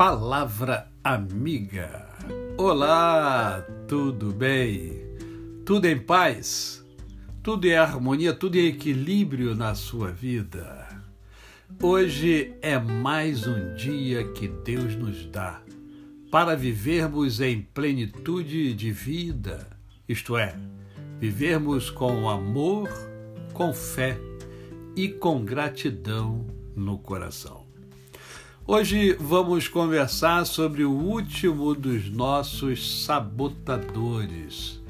Palavra Amiga. Olá, tudo bem? Tudo em paz? Tudo em harmonia, tudo em equilíbrio na sua vida? Hoje é mais um dia que Deus nos dá para vivermos em plenitude de vida, isto é, vivermos com amor, com fé e com gratidão no coração. Hoje vamos conversar sobre o último dos nossos sabotadores,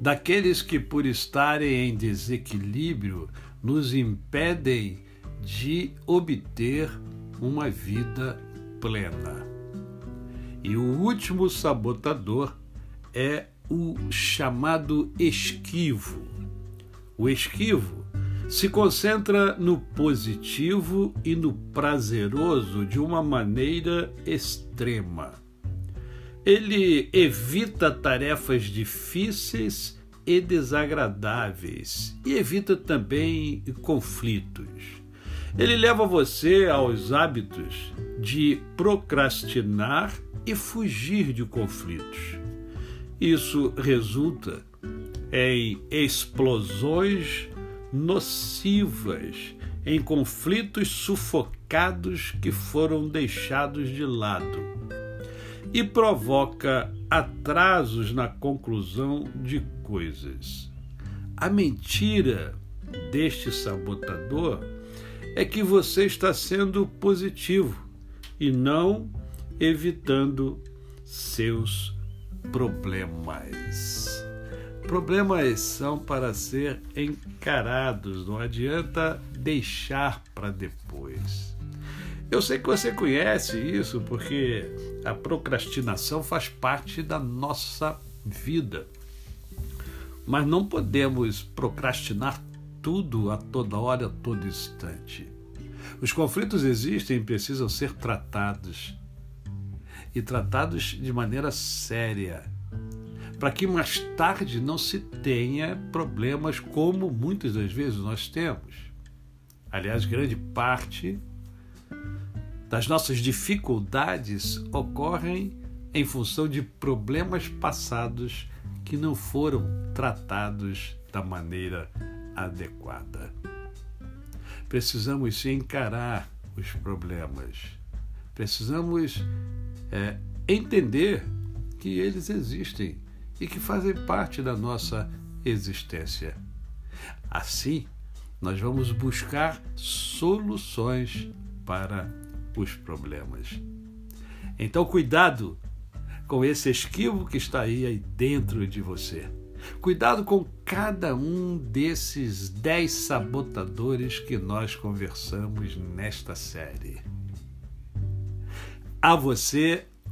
daqueles que, por estarem em desequilíbrio, nos impedem de obter uma vida plena. E o último sabotador é o chamado esquivo. O esquivo se concentra no positivo e no prazeroso de uma maneira extrema. Ele evita tarefas difíceis e desagradáveis e evita também conflitos. Ele leva você aos hábitos de procrastinar e fugir de conflitos. Isso resulta em explosões nocivas em conflitos sufocados que foram deixados de lado e provoca atrasos na conclusão de coisas. A mentira deste sabotador é que você está sendo positivo e não evitando seus problemas. Problemas são para ser encarados, não adianta deixar para depois. Eu sei que você conhece isso porque a procrastinação faz parte da nossa vida. Mas não podemos procrastinar tudo a toda hora, a todo instante. Os conflitos existem e precisam ser tratados. E tratados de maneira séria para que mais tarde não se tenha problemas como muitas das vezes nós temos. Aliás, grande parte das nossas dificuldades ocorrem em função de problemas passados que não foram tratados da maneira adequada. Precisamos encarar os problemas, precisamos é, entender que eles existem e que fazem parte da nossa existência. Assim, nós vamos buscar soluções para os problemas. Então, cuidado com esse esquivo que está aí, aí dentro de você. Cuidado com cada um desses dez sabotadores que nós conversamos nesta série. A você